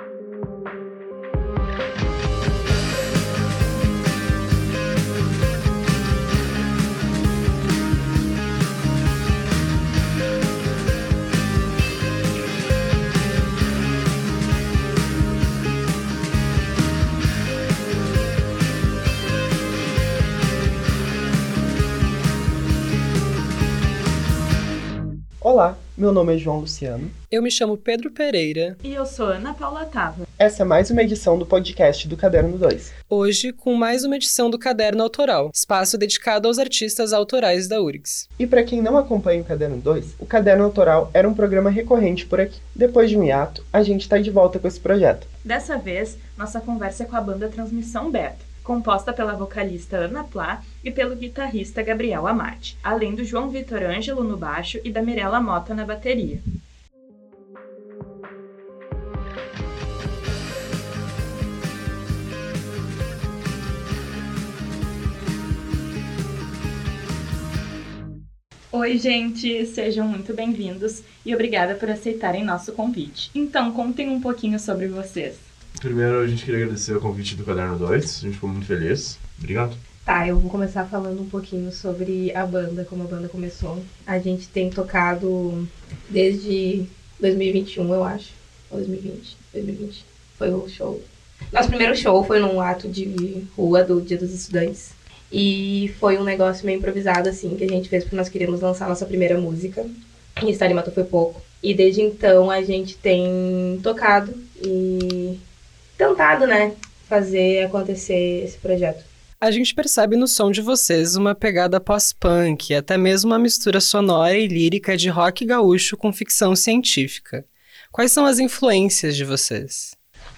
and meu nome é João Luciano. Eu me chamo Pedro Pereira. E eu sou Ana Paula Tava. Essa é mais uma edição do podcast do Caderno 2. Hoje, com mais uma edição do Caderno Autoral, espaço dedicado aos artistas autorais da URGS. E para quem não acompanha o Caderno 2, o Caderno Autoral era um programa recorrente por aqui. Depois de um hiato, a gente está de volta com esse projeto. Dessa vez, nossa conversa é com a banda Transmissão Beta composta pela vocalista Ana Plá e pelo guitarrista Gabriel Amati, além do João Vitor Ângelo no baixo e da Mirella Mota na bateria. Oi, gente, sejam muito bem-vindos e obrigada por aceitarem nosso convite. Então, contem um pouquinho sobre vocês. Primeiro, a gente queria agradecer o convite do Caderno 2. A gente ficou muito feliz. Obrigado. Tá, eu vou começar falando um pouquinho sobre a banda, como a banda começou. A gente tem tocado desde 2021, eu acho. Ou 2020. 2020. Foi o show. Nosso primeiro show foi num ato de rua do Dia dos Estudantes. E foi um negócio meio improvisado, assim, que a gente fez porque nós queríamos lançar nossa primeira música. E Estar Matou foi pouco. E desde então a gente tem tocado e tentado, né, fazer acontecer esse projeto. A gente percebe no som de vocês uma pegada pós-punk, até mesmo uma mistura sonora e lírica de rock gaúcho com ficção científica. Quais são as influências de vocês?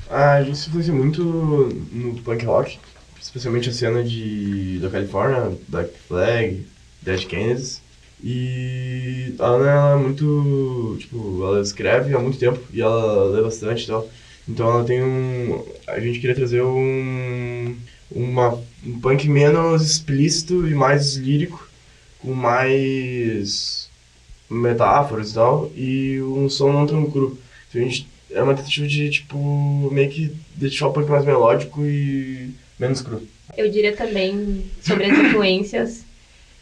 Ah, a gente se influencia muito no punk rock, especialmente a cena de, da Califórnia, Black Flag, Dead Kennedys. E a Ana, ela é muito, tipo, ela escreve há muito tempo e ela lê bastante e tal. Então ela tem um. A gente queria trazer um. Uma, um punk menos explícito e mais lírico, com mais metáforas e tal, e um som não tão cru. Então a gente é uma tentativa de, tipo, meio que deixar o punk mais melódico e menos cru. Eu diria também sobre as influências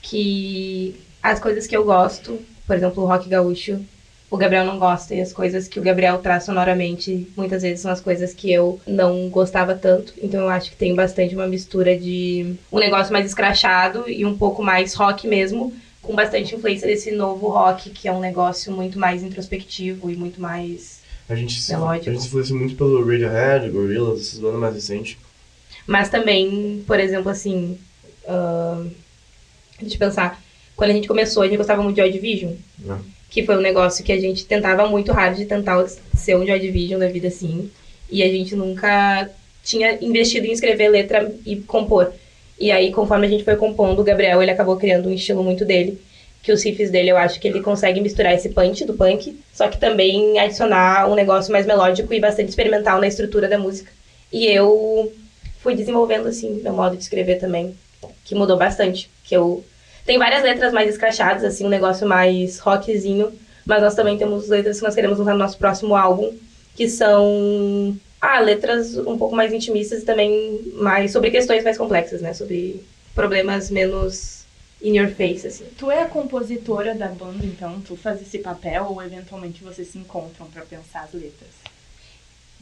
que as coisas que eu gosto, por exemplo, o rock gaúcho, o Gabriel não gosta e as coisas que o Gabriel traz sonoramente muitas vezes são as coisas que eu não gostava tanto. Então eu acho que tem bastante uma mistura de um negócio mais escrachado e um pouco mais rock mesmo, com bastante influência desse novo rock que é um negócio muito mais introspectivo e muito mais a gente se, melódico. A gente se influencia muito pelo Radiohead, Gorillaz, essas bandas mais recentes. Mas também, por exemplo, assim, uh, deixa eu pensar, quando a gente começou, a gente gostava muito de Joy Division. É que foi um negócio que a gente tentava muito hard de tentar ser um Joy Division da vida assim. E a gente nunca tinha investido em escrever letra e compor. E aí, conforme a gente foi compondo, o Gabriel ele acabou criando um estilo muito dele. Que os riffs dele eu acho que ele consegue misturar esse punch do punk, só que também adicionar um negócio mais melódico e bastante experimental na estrutura da música. E eu fui desenvolvendo assim meu modo de escrever também, que mudou bastante. Que eu tem várias letras mais escrachadas, assim, um negócio mais rockzinho. Mas nós também temos letras que nós queremos lançar no nosso próximo álbum, que são ah, letras um pouco mais intimistas e também mais sobre questões mais complexas, né? Sobre problemas menos in your face, assim. Tu é a compositora da banda, então? Tu faz esse papel ou eventualmente vocês se encontram para pensar as letras?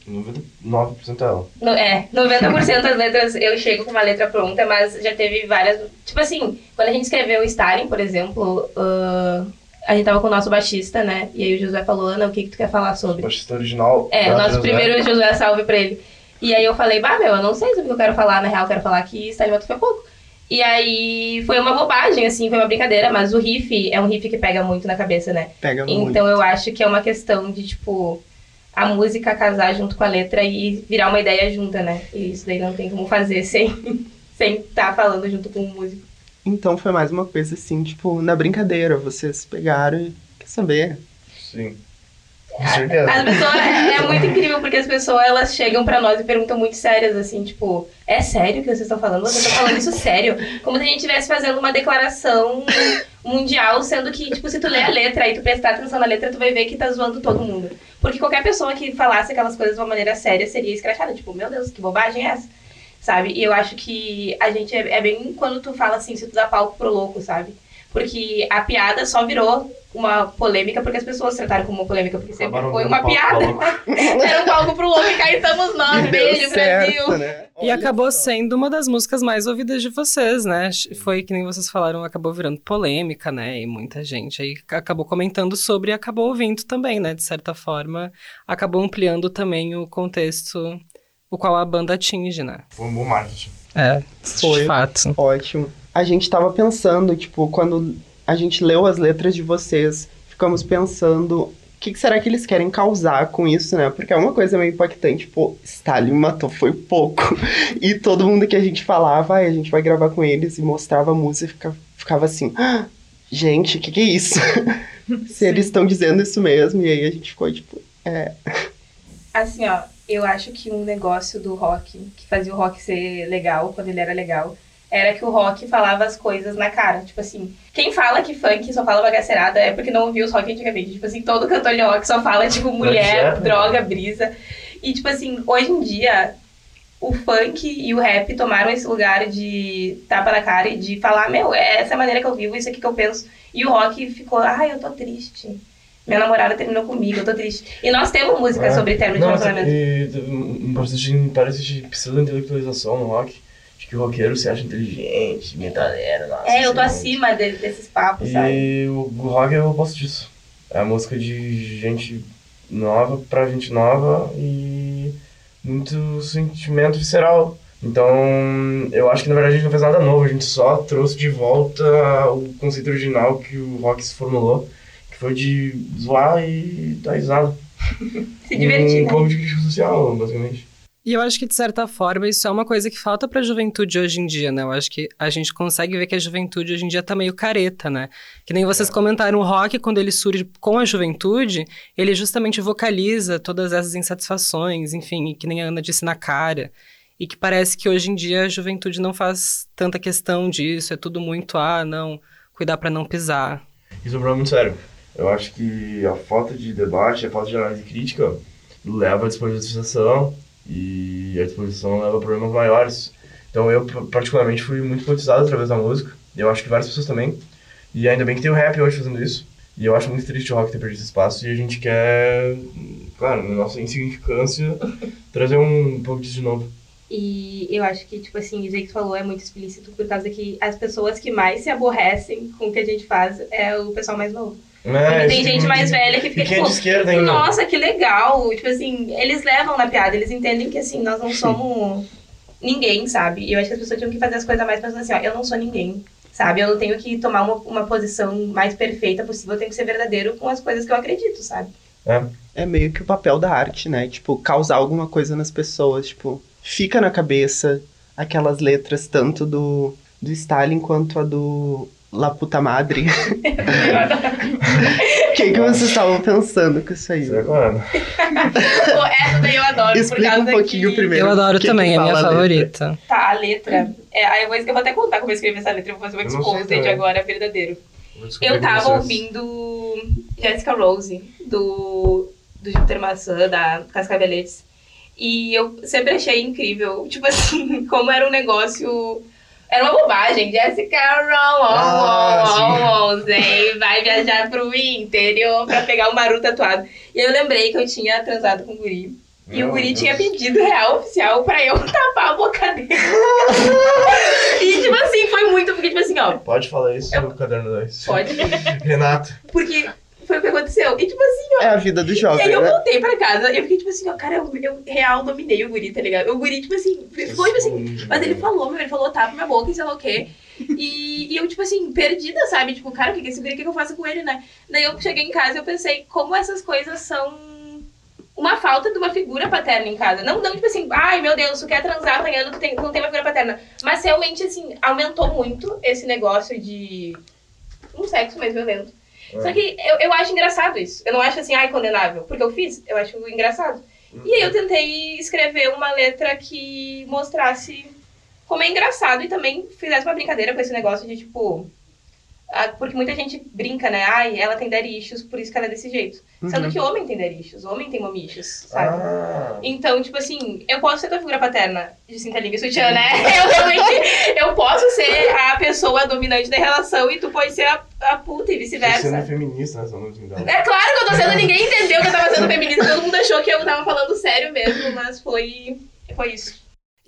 99% ela. No, é, 90% das letras eu chego com uma letra pronta, mas já teve várias. Tipo assim, quando a gente escreveu o Starring, por exemplo, uh, a gente tava com o nosso baixista, né? E aí o José falou, Ana, o que, que tu quer falar sobre? O baixista original. É, o nosso primeiro José, salve pra ele. E aí eu falei, bah, meu, eu não sei sobre o que eu quero falar, na real, eu quero falar que Starring foi pouco. E aí foi uma bobagem, assim, foi uma brincadeira, mas o riff é um riff que pega muito na cabeça, né? Pega então, muito. Então eu acho que é uma questão de, tipo a música casar junto com a letra e virar uma ideia junta, né? E isso daí não tem como fazer sem sem estar tá falando junto com o músico. Então foi mais uma coisa assim, tipo, na brincadeira, vocês pegaram e quer saber? Sim. Com certeza. As pessoas, é, é muito incrível porque as pessoas elas chegam para nós e perguntam muito sérias assim, tipo, é sério que vocês estão falando? Vocês estão falando isso sério? Como se a gente estivesse fazendo uma declaração mundial, sendo que, tipo, se tu ler a letra e tu prestar atenção na letra, tu vai ver que tá zoando todo mundo. Porque qualquer pessoa que falasse aquelas coisas de uma maneira séria seria escrachada. Tipo, meu Deus, que bobagem é essa? Sabe? E eu acho que a gente é, é bem quando tu fala assim, se tu dá palco pro louco, sabe? Porque a piada só virou uma polêmica porque as pessoas trataram como uma polêmica, porque sempre Acabaram foi uma palco piada. Era um palco pro louco e cá estamos nós. Beijo, certo, Brasil. né? E acabou só. sendo uma das músicas mais ouvidas de vocês, né? Foi que nem vocês falaram, acabou virando polêmica, né? E muita gente aí acabou comentando sobre e acabou ouvindo também, né? De certa forma, acabou ampliando também o contexto o qual a banda atinge, né? Foi um bom marketing. É, Foi. de fato. Ótimo. A gente tava pensando, tipo, quando a gente leu as letras de vocês, ficamos pensando o que, que será que eles querem causar com isso, né? Porque é uma coisa meio impactante, pô, Stalin matou, foi pouco. E todo mundo que a gente falava, "Ai, a gente vai gravar com eles e mostrava a música, fica- ficava assim, "Ah, gente, o que, que é isso? Se eles estão dizendo isso mesmo, e aí a gente ficou tipo, é. Assim, ó, eu acho que um negócio do rock, que fazia o rock ser legal, quando ele era legal, era que o rock falava as coisas na cara. Tipo assim, quem fala que funk só fala bagaceirada é porque não ouviu os rock antigamente. Tipo assim, todo cantor de rock só fala, tipo, mulher, Jackson. droga, brisa. E, tipo assim, hoje em dia, o funk e o rap tomaram esse lugar de tapa na cara e de falar, meu, é essa a maneira que eu vivo, isso aqui que eu penso. E o rock ficou, ai, eu tô triste. Minha namorada terminou comigo, eu tô triste. E nós temos música É. sobre término de relacionamento. e um processo de, parece de pseudo-intelectualização no rock. De que o roqueiro se acha inteligente, metaleiro, nossa. É, eu tô acima de- desses papos, sabe? E o, o rock é o oposto disso. É a música de gente nova pra gente nova e muito sentimento visceral. Então, eu acho que na verdade a gente não fez nada novo, a gente só trouxe de volta o conceito original que o rock se formulou, que foi de zoar e dar risada. Se divertir, Um né? pouco de crítica social, basicamente. E eu acho que, de certa forma, isso é uma coisa que falta pra juventude hoje em dia, né? Eu acho que a gente consegue ver que a juventude hoje em dia tá meio careta, né? Que nem vocês comentaram, o rock, quando ele surge com a juventude, ele justamente vocaliza todas essas insatisfações, enfim, que nem a Ana disse na cara. E que parece que hoje em dia a juventude não faz tanta questão disso, é tudo muito, ah, não, cuidar pra não pisar. Isso é um problema muito sério. Eu acho que a falta de debate, a falta de análise crítica leva à despolitização e a despolitização leva a problemas maiores. Então eu, particularmente, fui muito politizado através da música. E eu acho que várias pessoas também. E ainda bem que tem o rap hoje fazendo isso. E eu acho muito triste o rock ter perdido esse espaço. E a gente quer, claro, na nossa insignificância, trazer um pouco disso de novo. E eu acho que, tipo assim, isso aí que falou é muito explícito, por causa que as pessoas que mais se aborrecem com o que a gente faz é o pessoal mais novo. É, tem gente tipo mais velha que fica, E é de tipo, esquerda ainda. nossa, que legal. Tipo assim, eles levam na piada, eles entendem que assim, nós não somos ninguém, sabe? E eu acho que as pessoas tinham que fazer as coisas mais pensando assim, ó, eu não sou ninguém. Sabe? Eu não tenho que tomar uma, uma posição mais perfeita possível, eu tenho que ser verdadeiro com as coisas que eu acredito, sabe? É meio que o papel da arte, né? Tipo, causar alguma coisa nas pessoas. Tipo, fica na cabeça aquelas letras, tanto do, do Stalin quanto a do La Puta Madre. O que, que vocês estavam pensando com isso aí? Pô, essa daí eu adoro, por Explica causa um pouquinho que... primeiro. Eu adoro que que também, é a minha fala a letra. favorita. Tá, a letra. É, aí eu vou, eu vou até contar como eu escrevi essa letra, eu vou fazer um sei exposed também. agora, verdadeiro. Eu tava vocês. ouvindo Jessica Rose, do, do Júpiter Maçã, da Cascaveletes. E eu sempre achei incrível, tipo assim, como era um negócio. Era uma bobagem. Jessica Ah, Rose vai viajar pro interior pra pegar o Maru tatuado. E eu lembrei que eu tinha transado com o guri. E o Meu guri Deus. tinha pedido real oficial pra eu tapar a boca dele. e tipo assim, foi muito, porque tipo assim, ó, Pode falar isso no caderno 2. pode. Renato. Porque foi o que aconteceu. E tipo assim, É a vida do e aí jovem, eu né? voltei pra casa e eu fiquei tipo assim, ó, cara, eu, eu real dominei o guri, tá ligado? O guri, tipo assim, ficou tipo assim. Mas ele falou, meu, ele falou, tapa minha boca e sei lá o quê. E, e eu, tipo assim, perdida, sabe? Tipo, cara, o que que esse guri, o que que eu faço com ele, né? Daí eu cheguei em casa e eu pensei, como essas coisas são uma falta de uma figura paterna em casa. Não, não tipo assim, ai meu Deus, tu quer transar amanhã, tu tem, não tem uma figura paterna. Mas realmente, assim, aumentou muito esse negócio de um sexo mais violento. Só que eu, eu acho engraçado isso. Eu não acho assim, ai, condenável. Porque eu fiz, eu acho engraçado. E aí eu tentei escrever uma letra que mostrasse como é engraçado e também fizesse uma brincadeira com esse negócio de, tipo... Ah, Porque muita gente brinca, né? Ai, ela tem daddy issues, por isso que ela é desse jeito. Sendo Uhum. que homem tem daddy issues, homem tem mommy issues, sabe? Ah, Então, tipo assim, eu posso ser tua figura paterna de cinta liga e sutiã, né? Eu realmente, eu posso ser a pessoa dominante da relação e tu pode ser a, a puta e você sendo vice-versa. feminista, né? Não me É claro que eu tô sendo, ninguém entendeu que eu tava sendo feminista, todo mundo achou que eu tava falando sério mesmo, mas foi, foi isso.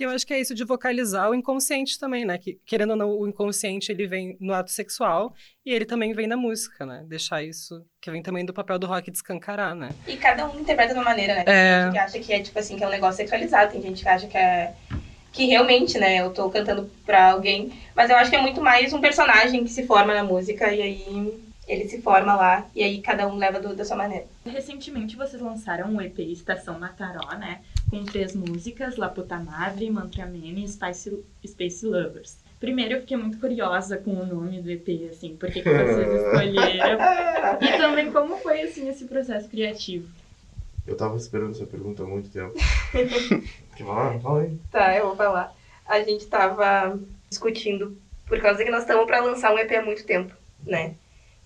E eu acho que é isso de vocalizar o inconsciente também, né? Que, querendo ou não, o inconsciente ele vem no ato sexual e ele também vem na música, né? Deixar isso, que vem também do papel do rock de escancarar, né? E cada um interpreta de uma maneira, né? Tem É. gente que acha que é, tipo assim, que é um negócio sexualizado, tem gente que acha que é. Que realmente, né, eu tô cantando pra alguém. Mas eu acho que é muito mais um personagem que se forma na música e aí ele se forma lá e aí cada um leva do- da sua maneira. Recentemente vocês lançaram um EP Estação Mataró, né? Com três músicas, La Puta Madre, Mantramene e Spice, Space Lovers. Primeiro eu fiquei muito curiosa com o nome do EP, assim, por que, vocês escolheram? E também como foi, assim, esse processo criativo. Eu tava esperando essa pergunta há muito tempo. Que fala, fala aí. Tá, eu vou falar. A gente tava discutindo por causa que nós estamos pra lançar um EP há muito tempo, né?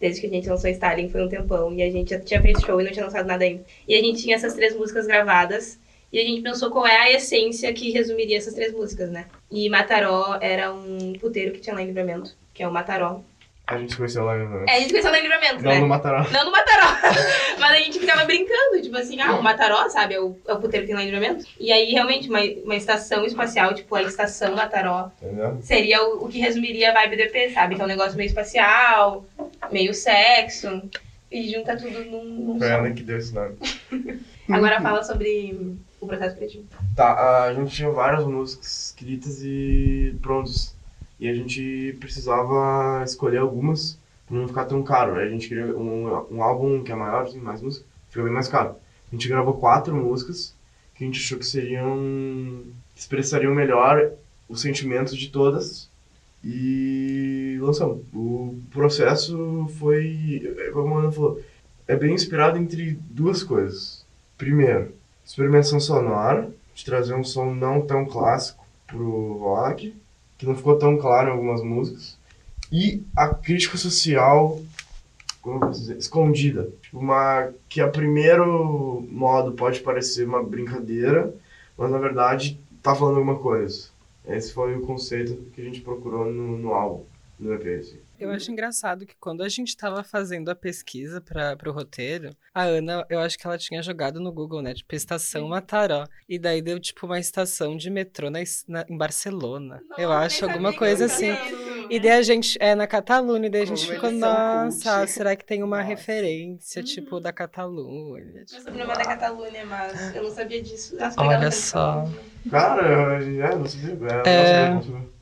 Desde que a gente lançou Stalin foi um tempão e a gente já tinha feito show e não tinha lançado nada ainda. E a gente tinha essas três músicas gravadas e a gente pensou qual é a essência que resumiria essas três músicas, né? E Mataró era um puteiro que tinha lá em Livramento, que é o Mataró. A gente conheceu lá no. É, a gente pensou lá em Livramento, Não né? no Mataró. Não no Mataró. Mas a gente ficava brincando, tipo assim, ah, o Mataró, sabe? É o, é o puteiro que tem lá em Livramento. E aí, realmente, uma, uma estação espacial, tipo a estação Mataró, Entendeu? seria o, o que resumiria a vibe do EP, sabe? Que é um negócio meio espacial, meio sexo. E junta tudo num, num Foi som. ela que deu esse nome. Agora fala sobre o processo criativo. Tá, a gente tinha várias músicas escritas e prontas. E a gente precisava escolher algumas pra não ficar tão caro. A gente queria um, um álbum que é maior, tem mais música, fica bem mais caro. A gente gravou quatro músicas que a gente achou que seriam. expressariam melhor os sentimentos de todas. E lançamos. O processo foi, é como a Ana falou, é bem inspirado entre duas coisas. Primeiro, experimentação sonora, de trazer um som não tão clássico pro rock, que não ficou tão claro em algumas músicas. E a crítica social, como eu dizer, escondida. Tipo, uma, que a primeiro modo pode parecer uma brincadeira, mas na verdade tá falando alguma coisa. Esse foi o conceito que a gente procurou no, no álbum, no EP. Assim. Eu acho engraçado que quando a gente tava fazendo a pesquisa para pro roteiro, a Ana, eu acho que ela tinha jogado no Google, né? Tipo, estação Mataró. E daí deu, tipo, uma estação de metrô na, na- em Barcelona. eu acho alguma coisa assim. E daí a gente, é na Catalunha, e daí a gente Como ficou, nossa, cult." será que tem uma Nossa. referência, tipo, da Catalunha? Meu Tipo, sobrenome é da Catalunha, mas eu não sabia disso. Nossa, Olha obrigada, só. Cara, eu, é, não sabia. É, É. não sabia, não sabia.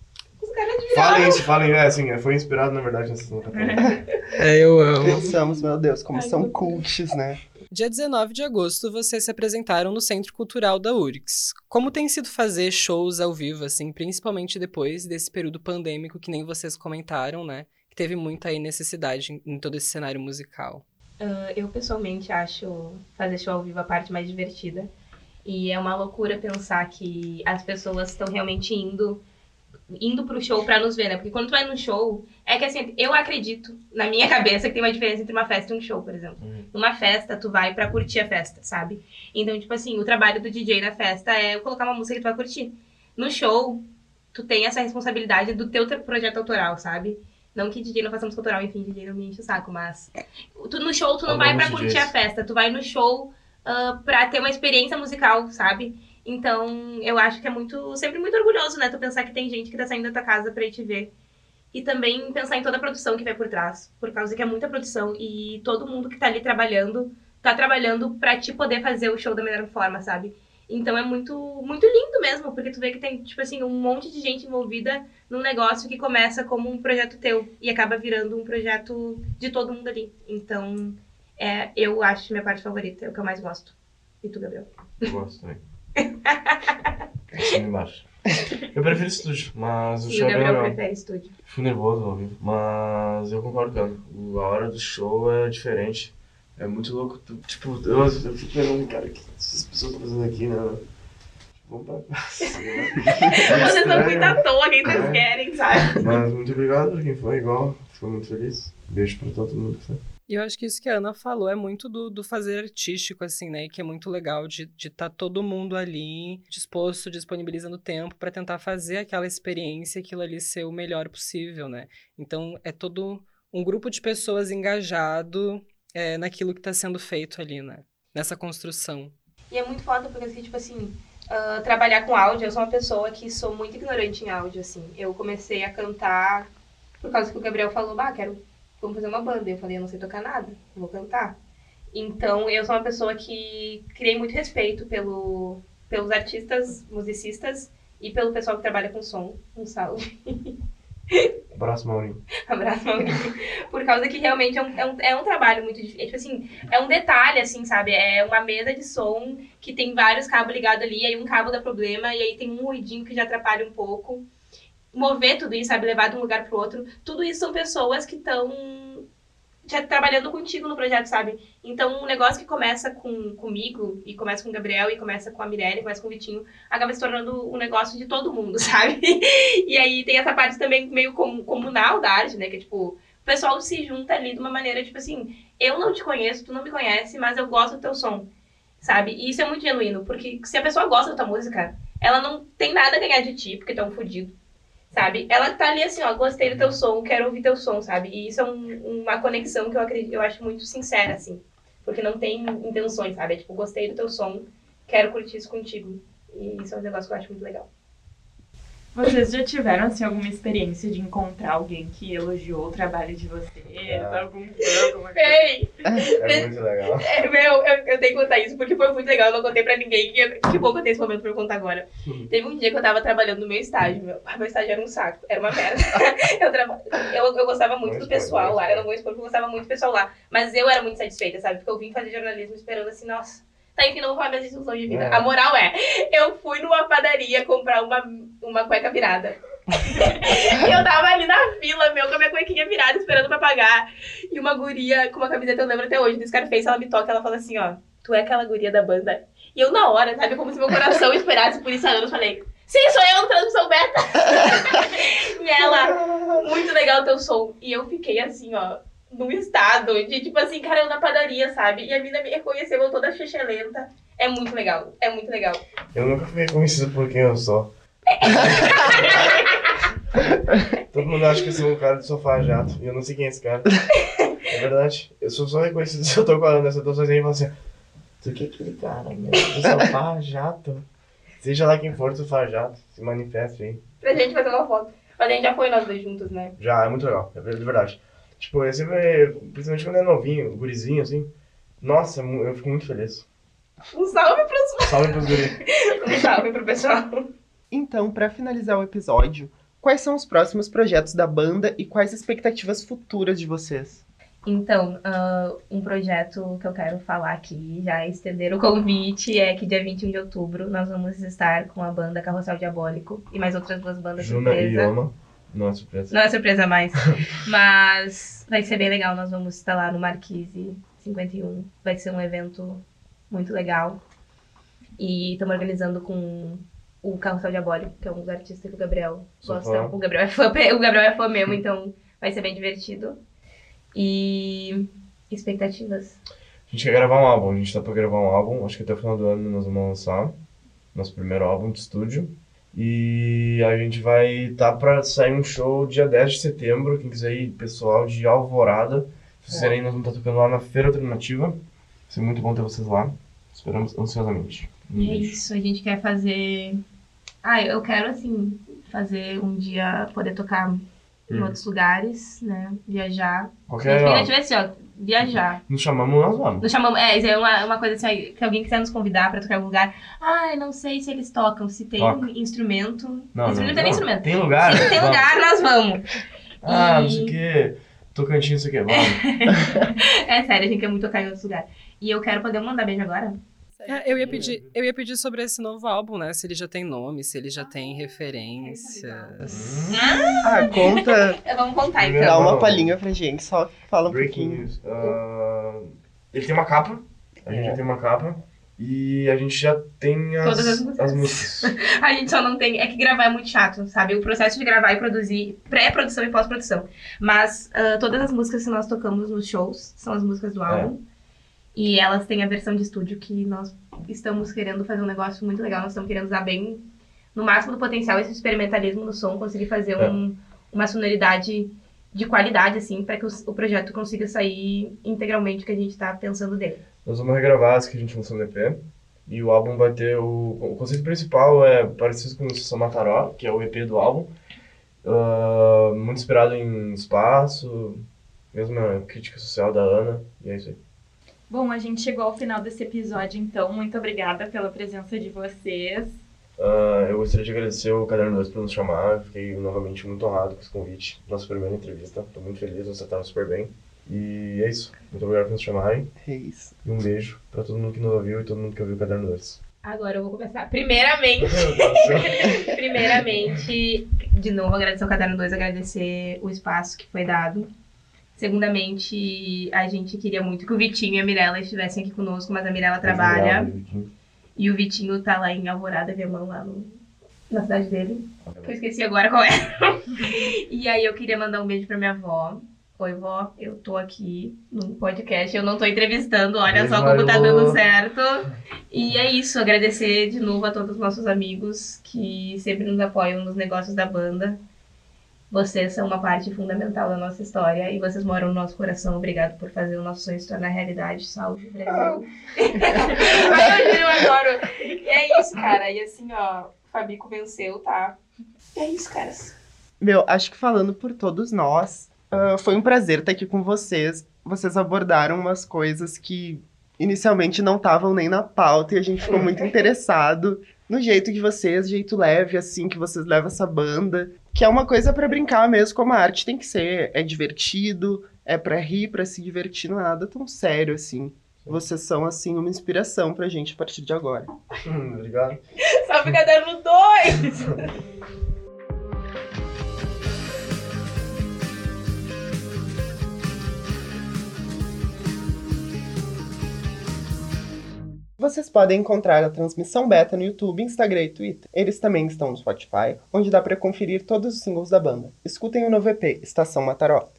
Falem isso, falem, é assim, foi inspirado na verdade nessa Santa Catarina. É, eu amo. Pensamos, meu Deus, como Ai, são meu cults, né? Dia 19 de agosto, vocês se apresentaram no Centro Cultural da URGS. Como tem sido fazer shows ao vivo, assim, principalmente depois desse período pandêmico que nem vocês comentaram, né? Que teve muita aí necessidade em, em todo esse cenário musical. Ah, Eu pessoalmente acho fazer show ao vivo a parte mais divertida. E é uma loucura pensar que as pessoas estão realmente indo indo pro show pra nos ver, né? Porque quando tu vai no show, é que assim, eu acredito, na minha cabeça, que tem uma diferença entre uma festa e um show, por exemplo. Uhum. Numa festa, tu vai pra curtir a festa, sabe? Então, tipo assim, o trabalho do DJ na festa é colocar uma música que tu vai curtir. No show, tu tem essa responsabilidade do teu projeto autoral, sabe? Não que DJ não faça música autoral, enfim, DJ não me enche o saco, mas. Tu, no show, tu não vai pra curtir DJs. a festa, tu vai no show ah, pra ter uma experiência musical, sabe? Então, eu acho que é muito, sempre muito orgulhoso, né? Tu pensar que tem gente que tá saindo da tua casa pra ir te ver. E também pensar em toda a produção que vai por trás. Por causa que é muita produção e todo mundo que tá ali trabalhando, tá trabalhando pra te poder fazer o show da melhor forma, sabe? Então é muito, muito lindo mesmo, porque tu vê que tem, tipo assim, um monte de gente envolvida num negócio que começa como um projeto teu e acaba virando um projeto de todo mundo ali. Então, é, eu acho minha parte favorita, é o que eu mais gosto. E tu, Gabriel? Eu gosto também. Assina embaixo. Eu prefiro estúdio, mas o E o show é bem legal. prefere estúdio. Fico nervoso ao vivo, mas eu concordo. O- A hora do show é diferente. É muito louco. tipo, eu, eu fico pensando, cara, o que essas pessoas estão fazendo aqui, né? Vamos pra casa. Vocês estão muito à toa, quem vocês É. querem, sabe? Mas muito obrigado pra quem foi, igual. ficou muito feliz. Beijo pra todo mundo que foi. E eu acho que isso que a Ana falou é muito do, do fazer artístico, assim, né? Que é muito legal de estar de tá todo mundo ali disposto, disponibilizando tempo para tentar fazer aquela experiência, aquilo ali ser o melhor possível, né? Então é todo um grupo de pessoas engajado é, naquilo que está sendo feito ali, né? Nessa construção. E é muito foda porque, assim, tipo assim, uh, trabalhar com áudio, eu sou uma pessoa que sou muito ignorante em áudio, assim. Eu comecei a cantar por causa que o Gabriel falou, bah, quero vamos fazer uma banda. Eu falei, eu não sei tocar nada, vou cantar. Então, eu sou uma pessoa que criei muito respeito pelo, pelos artistas, musicistas e pelo pessoal que trabalha com som. Um salve. Abraço, Maurinho. Abraço, Maurinho. Por causa que realmente é um, é um, é um trabalho muito difícil. É, tipo assim, é um detalhe, assim, sabe? É uma mesa de som que tem vários cabos ligados ali, aí um cabo dá problema, e aí tem um ruidinho que já atrapalha um pouco mover tudo isso, sabe? Levar de um lugar pro outro. Tudo isso são pessoas que estão trabalhando contigo no projeto, sabe? Então, um negócio que começa com comigo, e começa com o Gabriel, e começa com a Mirelle, começa com o Vitinho, acaba se tornando um negócio de todo mundo, sabe? e aí tem essa parte também meio comunal da arte, né? Que é tipo, o pessoal se junta ali de uma maneira, tipo assim, eu não te conheço, tu não me conhece, mas eu gosto do teu som, sabe? E isso é muito genuíno, porque se a pessoa gosta da tua música, ela não tem nada a ganhar de ti, porque tu é um fudido sabe? Ela tá ali assim, ó, gostei do teu som, quero ouvir teu som, sabe? E isso é um, uma conexão que eu acredito, eu acho muito sincera, assim. Porque não tem intenções, sabe? É tipo, gostei do teu som, quero curtir isso contigo. E isso é um negócio que eu acho muito legal. Vocês já tiveram, assim, alguma experiência de encontrar alguém que elogiou o trabalho de vocês? Ah. Algum fã, alguma coisa? Ei! É muito legal. É, meu, eu, eu, tenho que contar isso, porque foi muito legal, eu não contei pra ninguém. Que, que bom que eu tenho esse momento pra eu contar agora. Hum. Teve um dia que eu tava trabalhando no meu estágio, meu, meu estágio era um saco, era uma merda. eu, traba, eu, eu gostava muito do pessoal lá, eu não vou expor porque eu gostava muito do pessoal lá. Mas eu era muito satisfeita, sabe? Porque eu vim fazer jornalismo esperando assim, nossa Tá, enfim, não vou falar minhas instruções de vida. É. A moral é, eu fui numa padaria comprar uma, uma cueca virada. e eu tava ali na fila, meu, com a minha cuequinha virada, esperando pra pagar. E uma guria com uma camiseta, eu lembro até hoje, do Scarface, ela me toca, ela fala assim, ó, tu é aquela guria da banda. E eu, na hora, sabe, como se meu coração esperasse por isso há anos, falei, sim, sou eu no Transmissão Beta. e ela, muito legal o teu som. E eu fiquei assim, ó, num estado de, tipo assim, cara, eu na padaria, sabe? E a mina me reconheceu, eu toda lenta É muito legal, é muito legal. Eu nunca fui reconhecido por quem eu sou. Todo mundo acha que eu sou um cara de sofá jato, e eu não sei quem é esse cara. É verdade, eu sou só reconhecido se eu tô falando essa tô sozinho e falo assim, tu que é aquele cara, meu, do sofá jato. Seja lá quem for sofá jato, se manifeste aí. Pra gente fazer uma foto. Mas a gente já foi nós dois juntos, né? Já, é muito legal, é verdade. Tipo, eu sempre, principalmente quando é novinho, gurizinho, assim, nossa, eu fico muito feliz. Um salve pros... Salve pros guris. um salve pro pessoal. Então, para finalizar o episódio, quais são os próximos projetos da banda e quais expectativas futuras de vocês? Então, uh, um projeto que eu quero falar aqui, já estender o convite, é que dia 21 de outubro nós vamos estar com a banda Carrossel Diabólico e mais outras duas bandas Juna surpresa. e Yoma. Não é surpresa. Não é surpresa mais. Mas vai ser bem legal. Nós vamos estar lá no Marquise 51. Vai ser um evento muito legal. E estamos organizando com o Carrossel Diabólico, que é um dos artistas que o Gabriel gosta. O Gabriel, é fã, o Gabriel é fã mesmo, então vai ser bem divertido. E expectativas? A gente quer gravar um álbum, a gente tá pra gravar um álbum, acho que até o final do ano nós vamos lançar nosso primeiro álbum de estúdio. E a gente vai estar tá para sair um show dia 10 de setembro. Quem quiser ir, pessoal de Alvorada. Se vocês nós vamos estar tá tocando lá na Feira Alternativa. Vai ser muito bom ter vocês lá. Esperamos ansiosamente. Um é beijo. isso, a gente quer fazer. Ah, eu quero, assim, fazer um dia poder tocar hum. em outros lugares, né? Viajar. Qualquer. A gente assim, ó, viajar. Nos chamamos, nós vamos. Nos chamamos, é, é uma, uma coisa assim, que alguém quiser nos convidar pra tocar em algum lugar. Ah, não sei se eles tocam, se tem Toca. instrumento. Não, instrumento não, é nem instrumento. Tem lugar. Se tem vamos. lugar, nós vamos. Ah, e... não sei o quê. Tocantinho, não sei o quê, vamos. é sério, a gente quer muito tocar em outros lugares. E eu quero poder mandar beijo agora. É, eu, ia pedir, eu ia pedir sobre esse novo álbum, né? Se ele já tem nome, se ele já tem referências. Ah, conta. Vamos contar então. Dá uma palhinha pra gente, só fala um Breaking pouquinho. News. Uh, ele tem uma capa. A gente é. já tem uma capa. E a gente já tem as, Todas as músicas. as músicas. A gente só não tem. É que gravar é muito chato, sabe? O processo de gravar e produzir, pré-produção e pós-produção. Mas ah, todas as músicas que nós tocamos nos shows são as músicas do álbum. E elas têm a versão de estúdio que nós estamos querendo fazer um negócio muito legal. Nós estamos querendo usar bem, no máximo do potencial, esse experimentalismo no som, conseguir fazer É. um- uma sonoridade de qualidade, assim, para que o, o projeto consiga sair integralmente o que a gente está pensando dele. Nós vamos regravar as que a gente lançou no EP. E o álbum vai ter o. O conceito principal é parecido com o São Mataró, que é o EP do álbum. Ah, muito inspirado em espaço, mesma crítica social da Ana. E é isso aí. Bom, a gente chegou ao final desse episódio, então. Muito obrigada pela presença de vocês. Ah, eu gostaria de agradecer o Caderno 2 por nos chamar. Fiquei novamente muito honrado com esse convite. Nossa primeira entrevista. Estou muito feliz, vocês trataram super bem. E é isso. Muito obrigado por nos chamarem. É isso. E um beijo para todo mundo que nos ouviu e todo mundo que ouviu o Caderno 2. Agora eu vou começar. Primeiramente, primeiramente, de novo, agradecer o Caderno 2, agradecer o espaço que foi dado. Segundamente, a gente queria muito que o Vitinho e a Mirella estivessem aqui conosco, mas a Mirella trabalha e o Vitinho tá lá em Alvorada, Viamão, lá no, na cidade dele. Que eu esqueci agora qual é. e aí eu queria mandar um beijo pra minha avó. Oi, vó, eu tô aqui no podcast, eu não tô entrevistando, olha Beijo, só como tá dando certo. E é isso, agradecer de novo a todos os nossos amigos que sempre nos apoiam nos negócios da banda. Vocês são uma parte fundamental da nossa história e vocês moram no nosso coração. Obrigado por fazer o nosso sonho se tornar realidade. Salve, Brasil. Ai, hoje eu adoro. E é isso, cara. E assim, ó, o Fabico venceu, tá? E é isso, caras. Meu, acho que falando por todos nós, ah, foi um prazer estar aqui com vocês. Vocês abordaram umas coisas que inicialmente não estavam nem na pauta e a gente ficou muito interessado no jeito de vocês, jeito leve, assim, que vocês levam essa banda. Que é uma coisa pra brincar mesmo, como a arte tem que ser. É divertido, é pra rir, pra se divertir, não é nada tão sério, assim. Vocês são, assim, uma inspiração pra gente a partir de agora. Obrigado. Salve Caderno 2! Vocês podem encontrar a transmissão beta no YouTube, Instagram e Twitter. Eles também estão no Spotify, onde dá pra conferir todos os singles da banda. Escutem o novo EP, Estação Mataró.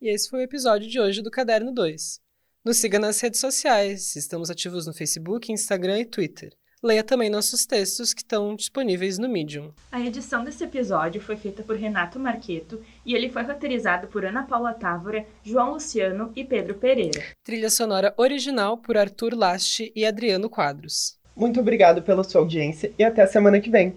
E esse foi o episódio de hoje do Caderno 2. Nos siga nas redes sociais, estamos ativos no Facebook, Instagram e Twitter. Leia também nossos textos que estão disponíveis no Medium. A edição desse episódio foi feita por Renato Marqueto e ele foi roteirizado por Ana Paula Távora, João Luciano e Pedro Pereira. Trilha sonora original por Arthur Laste e Adriano Quadros. Muito obrigado pela sua audiência e até a semana que vem.